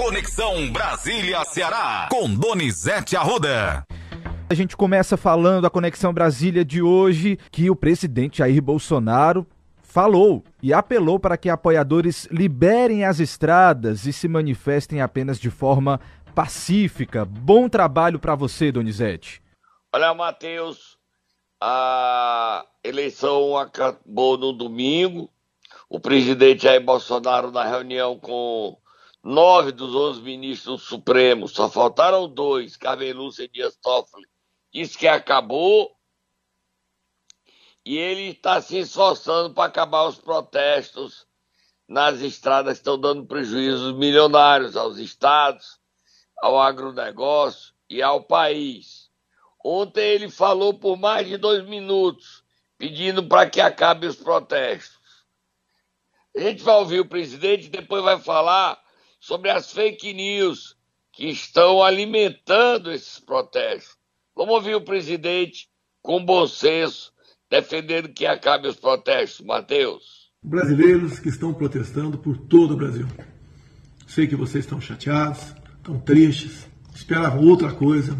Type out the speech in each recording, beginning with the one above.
Conexão Brasília-Ceará, com Donizete Arruda. A gente começa falando a Conexão Brasília de hoje, que o presidente Jair Bolsonaro falou e apelou para que apoiadores liberem as estradas e se manifestem apenas de forma pacífica. Bom trabalho para você, Donizete. Olha, Matheus, a eleição acabou no domingo. O presidente Jair Bolsonaro, na reunião com nove dos onze ministros supremos, só faltaram dois, Carmen Lúcia e Dias Toffoli, disse que acabou e ele está se esforçando para acabar os protestos nas estradas que estão dando prejuízos milionários aos estados, ao agronegócio e ao país. Ontem ele falou por mais de dois minutos, pedindo para que acabe os protestos. A gente vai ouvir o presidente e depois vai falar sobre as fake news que estão alimentando esses protestos. Vamos ouvir o presidente com bom senso, defendendo que acabe os protestos. Matheus. Brasileiros que estão protestando por todo o Brasil. Sei que vocês estão chateados, estão tristes, esperavam outra coisa.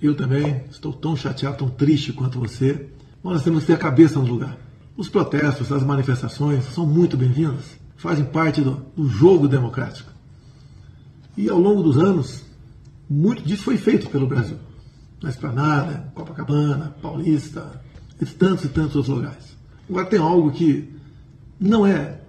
Eu também estou tão chateado, tão triste quanto você. Nós temos que ter a cabeça no lugar. Os protestos, as manifestações são muito bem-vindas, fazem parte do, do jogo democrático. E ao longo dos anos, muito disso foi feito pelo Brasil. Na Esplanada, Copacabana, Paulista, e tantos e tantos outros lugares. Agora tem algo que não é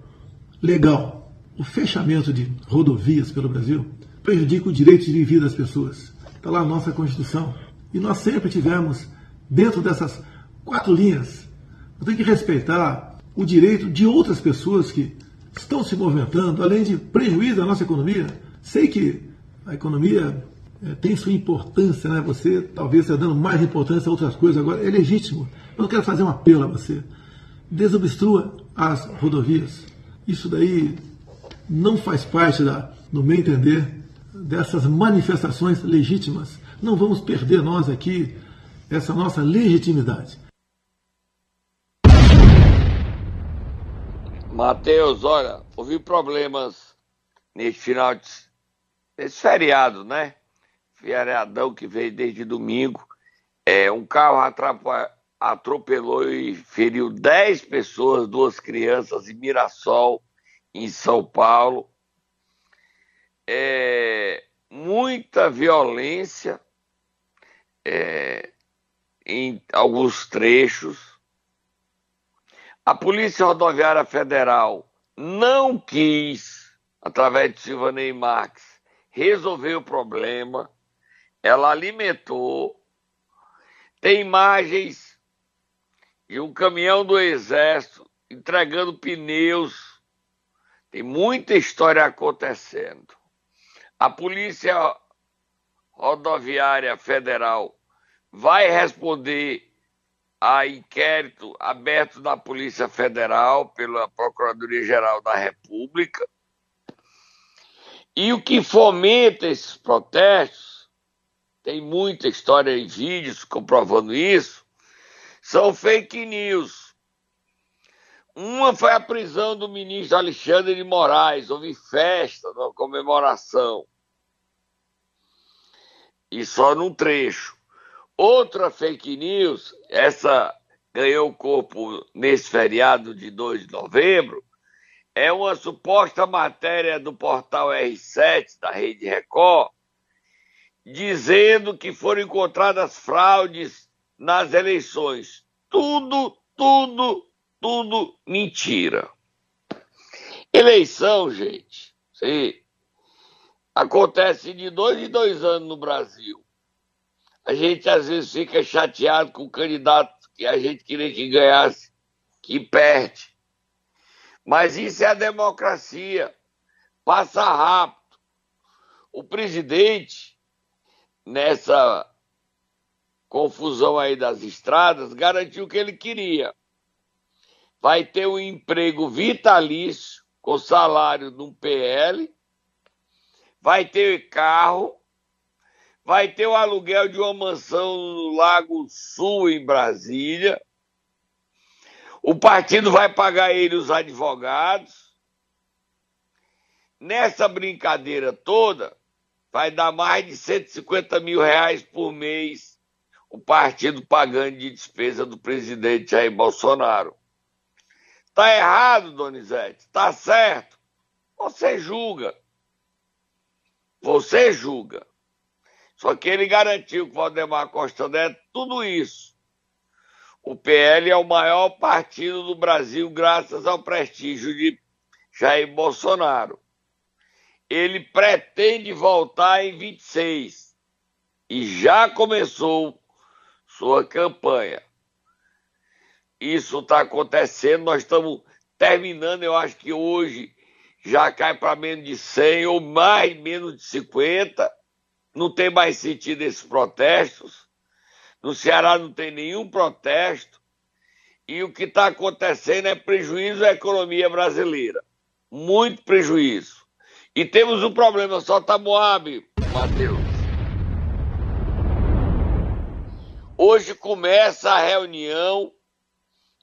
legal. O fechamento de rodovias pelo Brasil prejudica o direito de vida das pessoas. Está lá a nossa Constituição. E nós sempre tivemos, dentro dessas quatro linhas, temos que respeitar o direito de outras pessoas que estão se movimentando, além de prejuízo à nossa economia, Sei que a economia é, tem sua importância, né? Você talvez está dando mais importância a outras coisas agora. É legítimo. Eu quero fazer um apelo a você. Desobstrua as rodovias. Isso daí não faz parte, da, no meu entender, dessas manifestações legítimas. Não vamos perder nós aqui essa nossa legitimidade. Mateus, olha, houve problemas neste final de esse feriado, né? Feriadão que veio desde domingo. É, um carro atropelou e feriu 10 pessoas, duas crianças em Mirassol, em São Paulo. É, muita violência é, em alguns trechos. A Polícia Rodoviária Federal não quis, através de Silvanei Marques, resolveu o problema, ela alimentou. Tem imagens de um caminhão do exército entregando pneus. Tem muita história acontecendo. A Polícia Rodoviária Federal vai responder a inquérito aberto da Polícia Federal pela Procuradoria-Geral da República e o que fomenta esses protestos, tem muita história e vídeos comprovando isso, são fake news. Uma foi a prisão do ministro Alexandre de Moraes, houve festa, uma comemoração. E só num trecho. Outra fake news, essa ganhou corpo nesse feriado de 2 de novembro, é uma suposta matéria do portal R7 da Rede Record, dizendo que foram encontradas fraudes nas eleições. Tudo, tudo, tudo mentira. Eleição, gente, sim, acontece de dois em dois anos no Brasil. A gente às vezes fica chateado com o candidato que a gente queria que ganhasse, que perde. Mas isso é a democracia. Passa rápido. O presidente, nessa confusão aí das estradas, garantiu o que ele queria. Vai ter um emprego vitalício com salário num PL, vai ter carro, vai ter o aluguel de uma mansão no Lago Sul, em Brasília, o partido vai pagar ele os advogados. Nessa brincadeira toda, vai dar mais de 150 mil reais por mês o partido pagando de despesa do presidente Jair Bolsonaro. Tá errado, Donizete? Tá certo? Você julga. Você julga. Só que ele garantiu que o Valdemar Costa Neto tudo isso. O PL é o maior partido do Brasil graças ao prestígio de Jair Bolsonaro. Ele pretende voltar em 26 e já começou sua campanha. Isso está acontecendo, nós estamos terminando, eu acho que hoje já cai para menos de 100 ou mais menos de 50 não tem mais sentido esses protestos. No Ceará não tem nenhum protesto. E o que está acontecendo é prejuízo à economia brasileira. Muito prejuízo. E temos um problema, solta Moab, Matheus. Hoje começa a reunião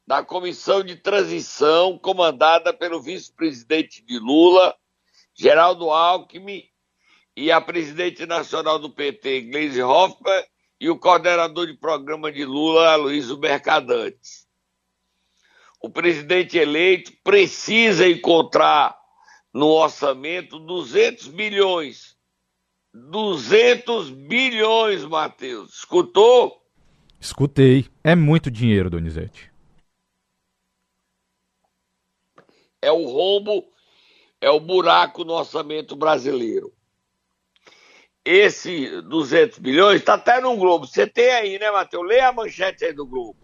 da comissão de transição comandada pelo vice-presidente de Lula, Geraldo Alckmin, e a presidente nacional do PT, Gleisi Hoffmann, e o coordenador de programa de Lula, Luiz Mercadantes. O presidente eleito precisa encontrar no orçamento 200 bilhões. 200 bilhões, Matheus. Escutou? Escutei. É muito dinheiro, Donizete. É o rombo, é o buraco no orçamento brasileiro esse 200 bilhões está até no Globo. Você tem aí, né, Matheus? Lê a manchete aí do Globo.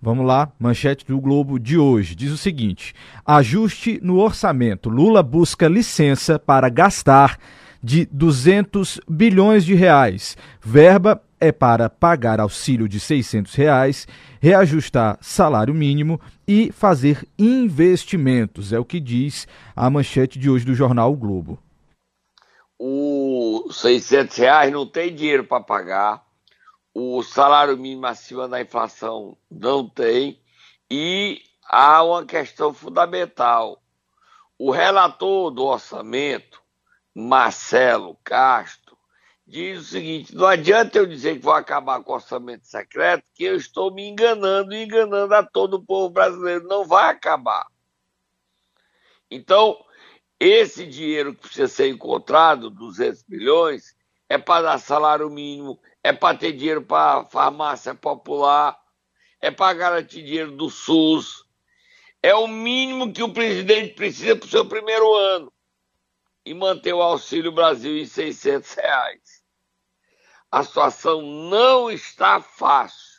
Vamos lá, manchete do Globo de hoje. Diz o seguinte: ajuste no orçamento. Lula busca licença para gastar de 200 bilhões de reais. Verba é para pagar auxílio de 600 reais, reajustar salário mínimo e fazer investimentos. É o que diz a manchete de hoje do jornal o Globo o 600 reais não tem dinheiro para pagar, o salário mínimo acima da inflação não tem, e há uma questão fundamental. O relator do orçamento, Marcelo Castro, diz o seguinte: não adianta eu dizer que vou acabar com o orçamento secreto, que eu estou me enganando e enganando a todo o povo brasileiro. Não vai acabar. Então, esse dinheiro que precisa ser encontrado, 200 milhões, é para dar salário mínimo, é para ter dinheiro para farmácia popular, é para garantir dinheiro do SUS. É o mínimo que o presidente precisa para o seu primeiro ano e manter o Auxílio Brasil em 600 reais. A situação não está fácil.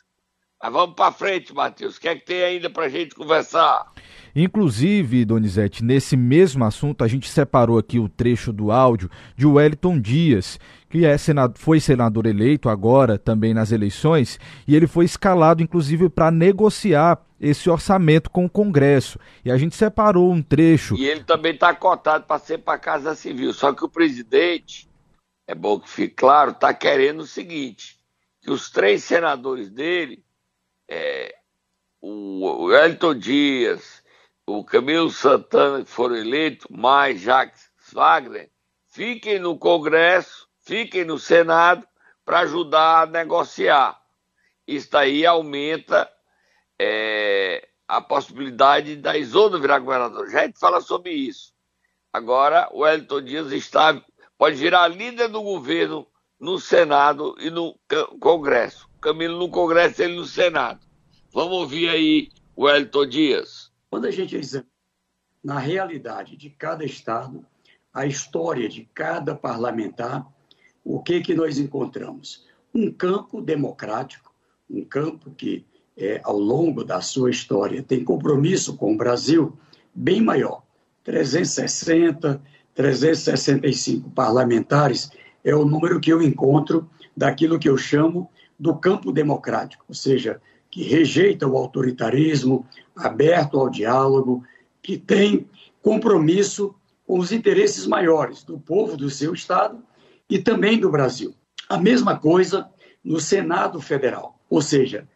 Mas vamos para frente, Matheus. O que é que tem ainda para a gente conversar? Inclusive, Donizete, nesse mesmo assunto, a gente separou aqui o trecho do áudio de Wellington Dias, que é senado, foi senador eleito agora também nas eleições, e ele foi escalado, inclusive, para negociar esse orçamento com o Congresso. E a gente separou um trecho. E ele também está cotado para ser para a Casa Civil. Só que o presidente, é bom que fique claro, está querendo o seguinte: que os três senadores dele, é, o Wellington Dias, o Camilo Santana, que foram eleitos, mais Jacques Wagner, fiquem no Congresso, fiquem no Senado para ajudar a negociar. Isso aí aumenta é, a possibilidade da Isolda virar governador. Já a gente fala sobre isso. Agora, o Wellington Dias está, pode virar líder do governo no Senado e no Congresso. Camilo no Congresso ele no Senado. Vamos ouvir aí o Wellington Dias. Quando a gente examina na realidade de cada estado, a história de cada parlamentar, o que que nós encontramos? Um campo democrático, um campo que é, ao longo da sua história tem compromisso com o Brasil bem maior. 360, 365 parlamentares é o número que eu encontro daquilo que eu chamo do campo democrático, ou seja, que rejeita o autoritarismo, aberto ao diálogo, que tem compromisso com os interesses maiores do povo do seu Estado e também do Brasil. A mesma coisa no Senado Federal, ou seja,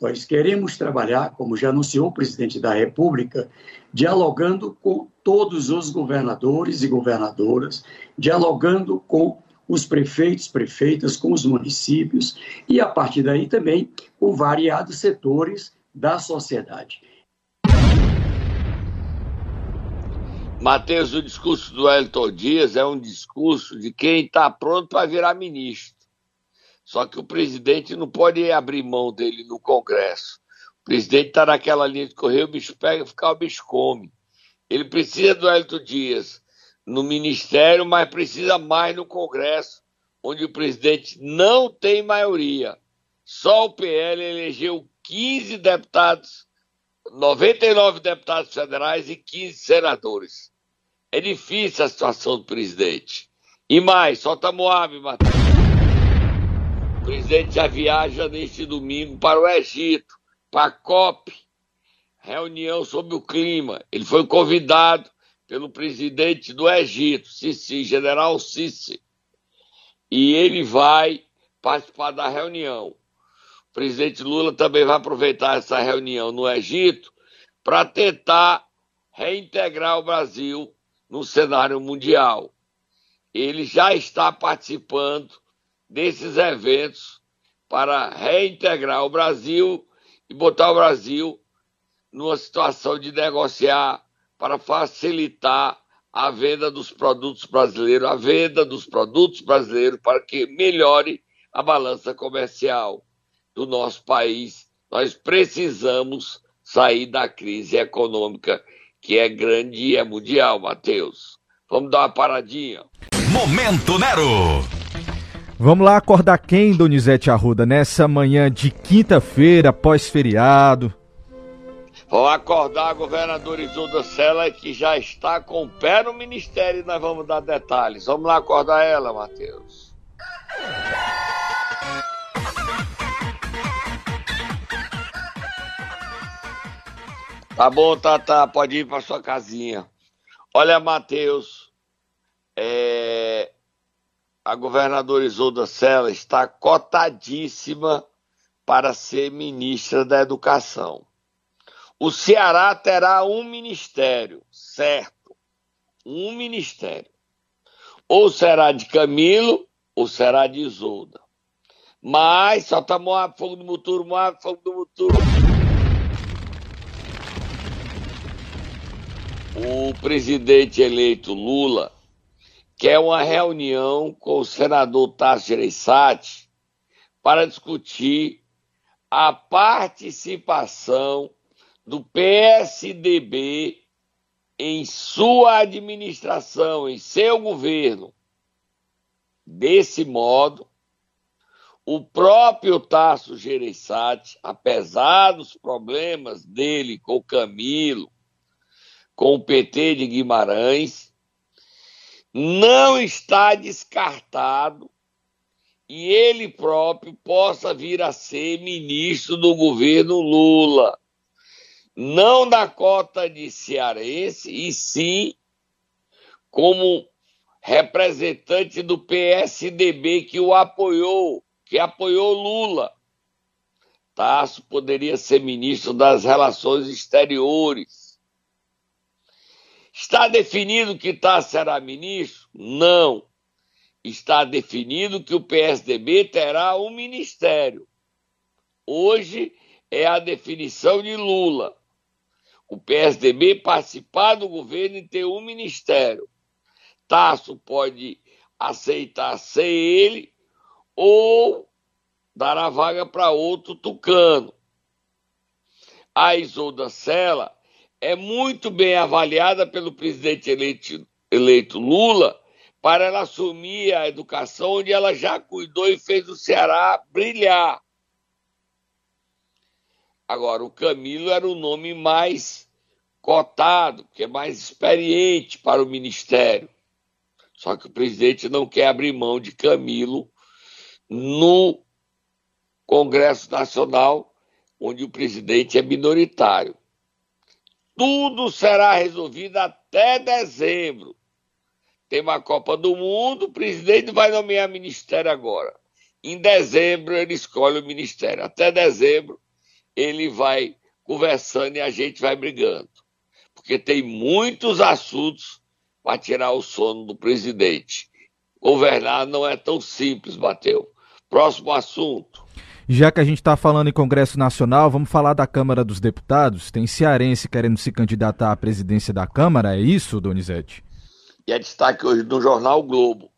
Nós queremos trabalhar, como já anunciou o presidente da República, dialogando com todos os governadores e governadoras, dialogando com os prefeitos, prefeitas, com os municípios e, a partir daí, também com variados setores da sociedade. Matheus, o discurso do Elton Dias é um discurso de quem está pronto para virar ministro. Só que o presidente não pode abrir mão dele no Congresso. O presidente está naquela linha de correr, o bicho pega, ficar o bicho come. Ele precisa do Elton Dias no Ministério, mas precisa mais no Congresso, onde o presidente não tem maioria. Só o PL elegeu 15 deputados 99 deputados federais e 15 senadores. É difícil a situação do presidente. E mais, solta Moab, Matheus. O presidente já viaja neste domingo para o Egito, para a COP, reunião sobre o clima. Ele foi convidado pelo presidente do Egito, Sisi, general Sisi. E ele vai participar da reunião presidente Lula também vai aproveitar essa reunião no Egito para tentar reintegrar o Brasil no cenário mundial. Ele já está participando desses eventos para reintegrar o Brasil e botar o Brasil numa situação de negociar para facilitar a venda dos produtos brasileiros, a venda dos produtos brasileiros para que melhore a balança comercial do nosso país. Nós precisamos sair da crise econômica que é grande e é mundial, Matheus. Vamos dar uma paradinha. Momento Nero. Vamos lá acordar quem, Donizete Arruda, nessa manhã de quinta-feira, pós-feriado? Vamos acordar a governadora Isolda Sela, que já está com o pé no ministério e nós vamos dar detalhes. Vamos lá acordar ela, Matheus. Tá bom, Tata, pode ir para sua casinha. Olha, Matheus, é... a governadora Isolda Sela está cotadíssima para ser ministra da Educação. O Ceará terá um ministério, certo? Um ministério. Ou será de Camilo, ou será de Isolda. Mas só tá Moab, fogo do Muturo, Moab, fogo do Muturo. o presidente eleito Lula quer uma reunião com o senador Tasso Gereissati para discutir a participação do PSDB em sua administração, em seu governo. Desse modo, o próprio Tasso Gereissati, apesar dos problemas dele com o Camilo, com o PT de Guimarães, não está descartado e ele próprio possa vir a ser ministro do governo Lula. Não da cota de cearense, e sim como representante do PSDB que o apoiou, que apoiou Lula. Tasso poderia ser ministro das Relações Exteriores Está definido que Tassi será ministro? Não. Está definido que o PSDB terá um ministério. Hoje é a definição de Lula. O PSDB participar do governo e ter um ministério. Tasso pode aceitar ser ele ou dar a vaga para outro tucano. A Isolda Sela é muito bem avaliada pelo presidente eleito, eleito Lula para ela assumir a educação onde ela já cuidou e fez o Ceará brilhar. Agora, o Camilo era o nome mais cotado, que é mais experiente para o ministério. Só que o presidente não quer abrir mão de Camilo no Congresso Nacional, onde o presidente é minoritário. Tudo será resolvido até dezembro. Tem uma Copa do Mundo, o presidente vai nomear ministério agora. Em dezembro ele escolhe o ministério. Até dezembro ele vai conversando e a gente vai brigando. Porque tem muitos assuntos para tirar o sono do presidente. Governar não é tão simples, Bateu. Próximo assunto. Já que a gente está falando em Congresso Nacional, vamos falar da Câmara dos Deputados. Tem cearense querendo se candidatar à presidência da Câmara, é isso, Donizete? E é destaque hoje no jornal Globo.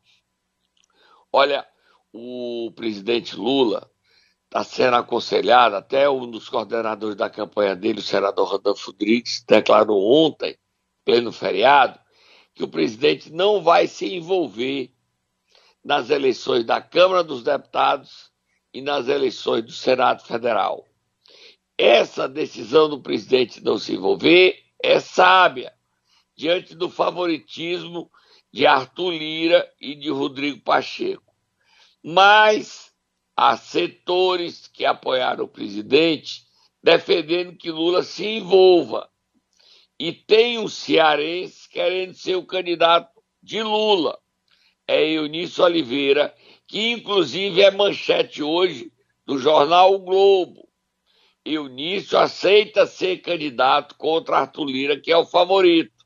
Olha, o presidente Lula está sendo aconselhado, até um dos coordenadores da campanha dele, o senador Rodolfo Rodrigues, declarou ontem, pleno feriado, que o presidente não vai se envolver nas eleições da Câmara dos Deputados e nas eleições do Senado Federal. Essa decisão do presidente não se envolver é sábia, diante do favoritismo de Arthur Lira e de Rodrigo Pacheco. Mas há setores que apoiaram o presidente defendendo que Lula se envolva. E tem um cearense querendo ser o candidato de Lula. É Eunício Oliveira, que inclusive é manchete hoje do jornal o Globo. Eunício aceita ser candidato contra Arthur Lira, que é o favorito.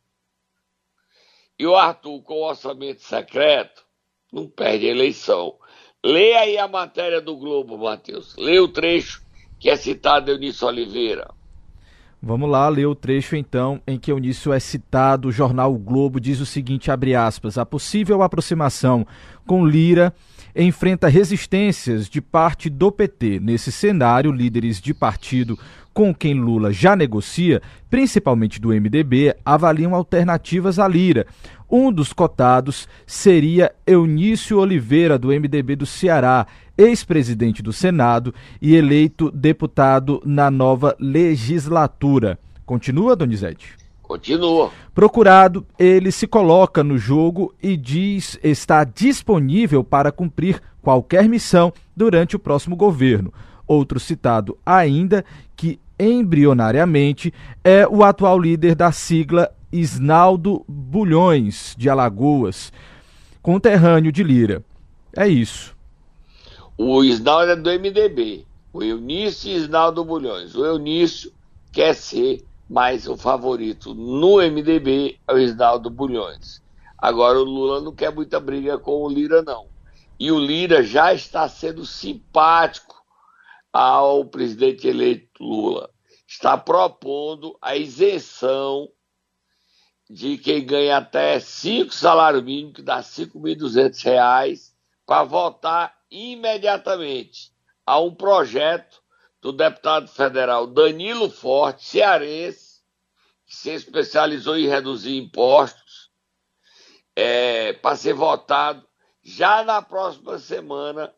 E o Arthur, com o orçamento secreto, não perde a eleição. Leia aí a matéria do Globo, Matheus. Leia o trecho que é citado Eunício Oliveira. Vamos lá ler o trecho então em que Eunício é citado. O jornal o Globo diz o seguinte, abre aspas, a possível aproximação com Lira enfrenta resistências de parte do PT. Nesse cenário, líderes de partido com quem Lula já negocia, principalmente do MDB, avaliam alternativas à Lira. Um dos cotados seria Eunício Oliveira, do MDB do Ceará, ex-presidente do Senado e eleito deputado na nova legislatura. Continua, Donizete? Continua. Procurado, ele se coloca no jogo e diz estar disponível para cumprir qualquer missão durante o próximo governo. Outro citado ainda, que embrionariamente é o atual líder da sigla Isnaldo Bulhões, de Alagoas, conterrâneo de Lira. É isso. O Isnaldo é do MDB. O Eunício e Isnaldo Bulhões. O Eunício quer ser mais o favorito no MDB é o Isnaldo Bulhões. Agora o Lula não quer muita briga com o Lira, não. E o Lira já está sendo simpático ao presidente eleito Lula. Está propondo a isenção de quem ganha até cinco salários mínimos, que dá R$ 5.200, para votar imediatamente a um projeto do deputado federal Danilo Forte, cearense, que se especializou em reduzir impostos, é, para ser votado já na próxima semana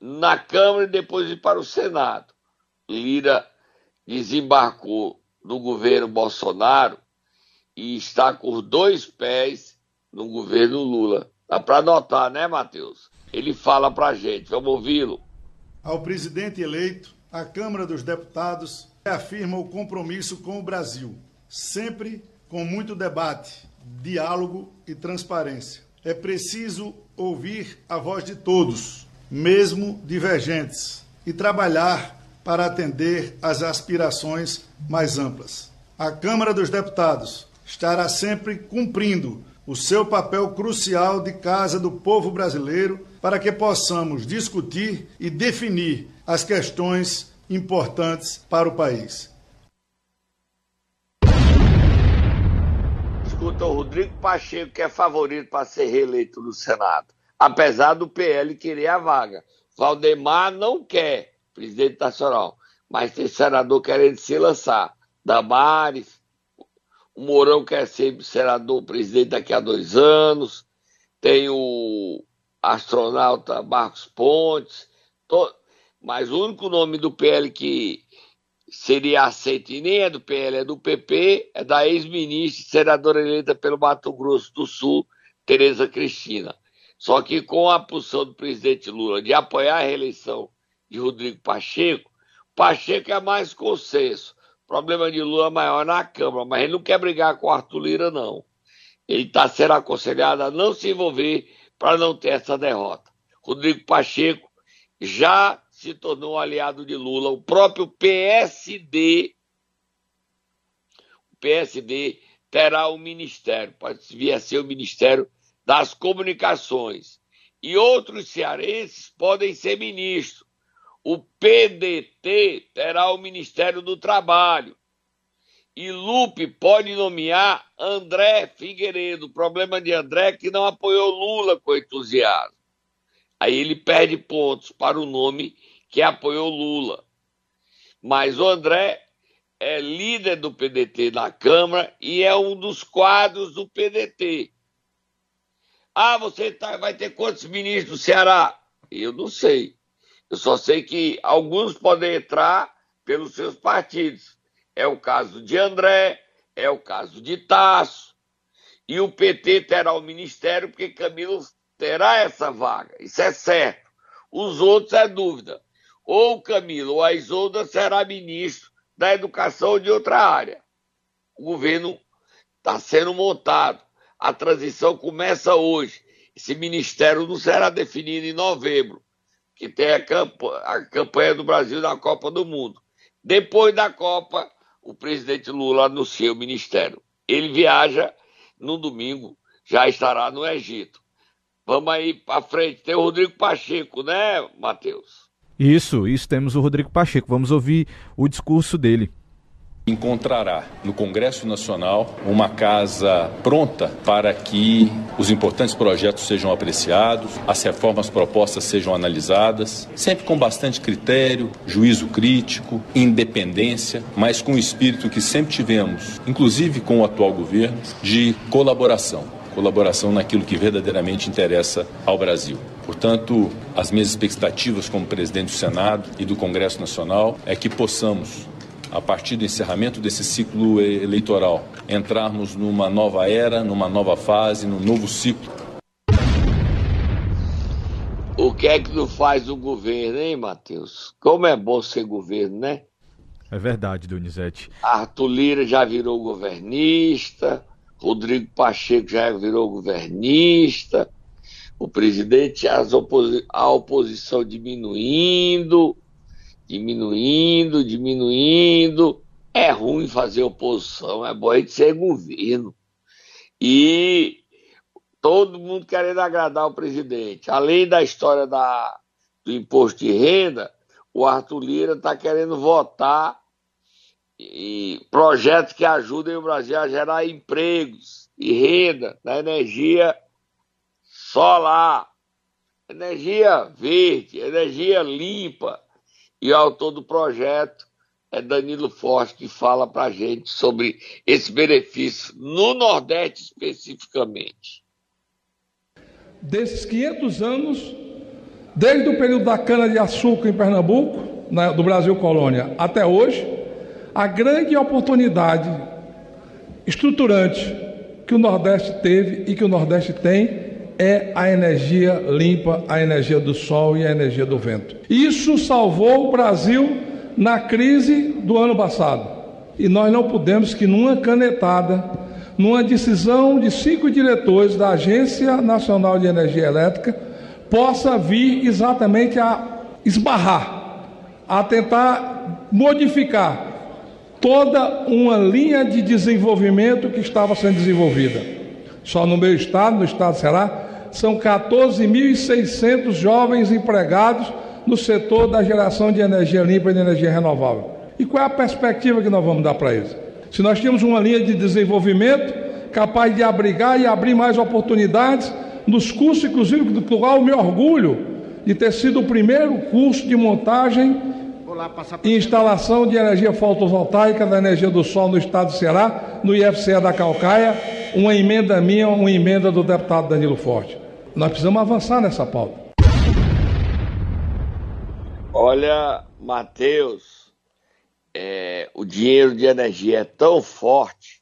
na Câmara e depois ir para o Senado. Lira desembarcou no governo Bolsonaro e está com dois pés no governo Lula. Dá para notar, né, Matheus? Ele fala para gente, vamos ouvi-lo. Ao presidente eleito, a Câmara dos Deputados afirma o compromisso com o Brasil, sempre com muito debate, diálogo e transparência. É preciso ouvir a voz de todos mesmo divergentes, e trabalhar para atender às aspirações mais amplas. A Câmara dos Deputados estará sempre cumprindo o seu papel crucial de casa do povo brasileiro para que possamos discutir e definir as questões importantes para o país. Escuta, o Rodrigo Pacheco, que é favorito para ser reeleito no Senado apesar do PL querer a vaga. Valdemar não quer presidente nacional, mas tem senador querendo se lançar. Damares, o Mourão quer ser senador presidente daqui a dois anos, tem o astronauta Marcos Pontes, to... mas o único nome do PL que seria aceito e nem é do PL, é do PP, é da ex-ministra e senadora eleita pelo Mato Grosso do Sul, Tereza Cristina. Só que com a posição do presidente Lula de apoiar a reeleição de Rodrigo Pacheco, Pacheco é mais consenso. O problema de Lula maior na Câmara, mas ele não quer brigar com o Arthur Lira, não. Ele está sendo aconselhado a não se envolver para não ter essa derrota. Rodrigo Pacheco já se tornou aliado de Lula. O próprio PSD, o PSD terá um ministério, pode vir a ser o Ministério das Comunicações. E outros cearenses podem ser ministros. O PDT terá o Ministério do Trabalho. E Lupe pode nomear André Figueiredo. O problema de André é que não apoiou Lula com entusiasmo. Aí ele perde pontos para o nome que apoiou Lula. Mas o André é líder do PDT na Câmara e é um dos quadros do PDT. Ah, você tá, vai ter quantos ministros do Ceará? Eu não sei. Eu só sei que alguns podem entrar pelos seus partidos. É o caso de André, é o caso de Tasso. E o PT terá o ministério porque Camilo terá essa vaga. Isso é certo. Os outros é dúvida. Ou Camilo ou a Isolda será ministro da educação de outra área. O governo está sendo montado. A transição começa hoje. Esse ministério não será definido em novembro, que tem a, camp a campanha do Brasil na Copa do Mundo. Depois da Copa, o presidente Lula anuncia o ministério. Ele viaja no domingo, já estará no Egito. Vamos aí para frente. Tem o Rodrigo Pacheco, né, Matheus? Isso, isso temos o Rodrigo Pacheco. Vamos ouvir o discurso dele encontrará no Congresso Nacional uma casa pronta para que os importantes projetos sejam apreciados, as reformas propostas sejam analisadas, sempre com bastante critério, juízo crítico, independência, mas com o espírito que sempre tivemos, inclusive com o atual governo, de colaboração colaboração naquilo que verdadeiramente interessa ao Brasil. Portanto, as minhas expectativas como presidente do Senado e do Congresso Nacional é que possamos a partir do encerramento desse ciclo eleitoral, entrarmos numa nova era, numa nova fase, num novo ciclo. O que é que não faz o governo, hein, Matheus? Como é bom ser governo, né? É verdade, Donizete. Arthur Lira já virou governista, Rodrigo Pacheco já virou governista, o presidente, oposi a oposição diminuindo, diminuindo, diminuindo. É ruim fazer oposição, é bom a gente ser governo. E todo mundo querendo agradar o presidente. Além da história da, do imposto de renda, o Arthur Lira está querendo votar e projetos que ajudem o Brasil a gerar empregos e renda na energia solar, energia verde, energia limpa. E o autor do projeto é Danilo Forte, que fala para a gente sobre esse benefício no Nordeste especificamente. Desses 500 anos, desde o período da cana-de-açúcar em Pernambuco, na, do Brasil colônia, até hoje, a grande oportunidade estruturante que o Nordeste teve e que o Nordeste tem é a energia limpa, a energia do sol e a energia do vento. Isso salvou o Brasil na crise do ano passado. E nós não podemos que numa canetada, numa decisão de cinco diretores da Agência Nacional de Energia Elétrica, possa vir exatamente a esbarrar, a tentar modificar toda uma linha de desenvolvimento que estava sendo desenvolvida. Só no meu estado, no estado do Ceará, são 14.600 jovens empregados no setor da geração de energia limpa e de energia renovável. E qual é a perspectiva que nós vamos dar para eles? Se nós temos uma linha de desenvolvimento capaz de abrigar e abrir mais oportunidades nos cursos, inclusive, do qual eu me orgulho de ter sido o primeiro curso de montagem e instalação de energia fotovoltaica da energia do sol no estado do Ceará, no IFCE da Calcaia, uma emenda minha, uma emenda do deputado Danilo Forte. Nós precisamos avançar nessa pauta. Olha, Matheus, é, o dinheiro de energia é tão forte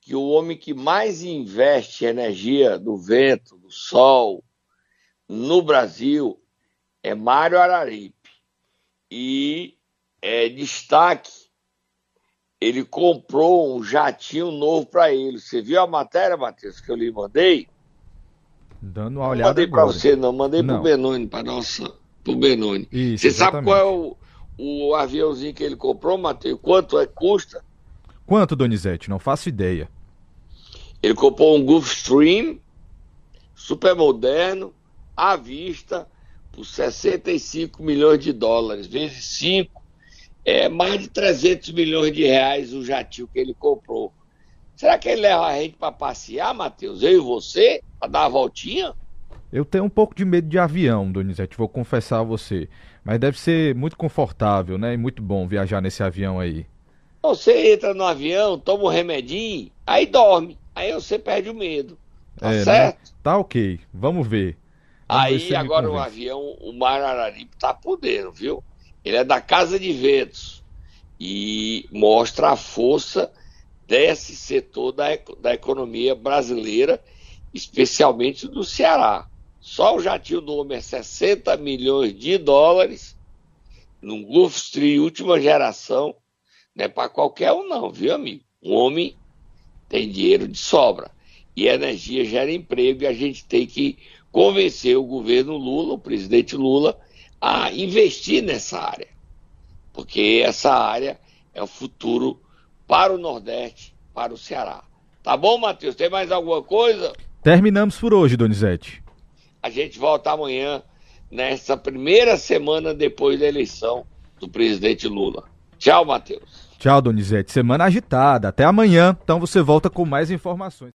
que o homem que mais investe energia do vento, do sol, no Brasil é Mário Araripe. E é destaque ele comprou um jatinho novo para ele. Você viu a matéria, Matheus, que eu lhe mandei? Dando uma olhada. Não mandei para você, não, mandei para o Benoni, para nossa pro Benoni. Isso, Você sabe exatamente. qual é o, o aviãozinho que ele comprou, Matheus? Quanto é custa? Quanto, Donizete? Não faço ideia. Ele comprou um Gulfstream, super moderno, à vista, por 65 milhões de dólares, vezes 5, é mais de 300 milhões de reais o jatinho que ele comprou. Será que ele leva a gente para passear, Matheus? Eu e você? Para dar uma voltinha? Eu tenho um pouco de medo de avião, Donizete, vou confessar a você. Mas deve ser muito confortável, né? E muito bom viajar nesse avião aí. Você entra no avião, toma um remedinho, aí dorme. Aí você perde o medo. Tá É, né? certo? Tá ok, vamos ver. Vamos ver Aí me agora o avião, o Mar Araripe tá podendo, viu? Ele é da Casa de Ventos e mostra a força desse setor da, da economia brasileira, especialmente do Ceará. Só o jatinho do homem é 60 milhões de dólares num Gulfstream última geração. Não é para qualquer um não, viu, amigo? Um homem tem dinheiro de sobra. E energia gera emprego e a gente tem que convencer o governo Lula, o presidente Lula, a investir nessa área. Porque essa área é o futuro para o Nordeste, para o Ceará. Tá bom, Matheus? Tem mais alguma coisa? Terminamos por hoje, Donizete. A gente volta amanhã, nessa primeira semana depois da eleição do presidente Lula. Tchau, Matheus. Tchau, Donizete. Semana agitada. Até amanhã. Então você volta com mais informações.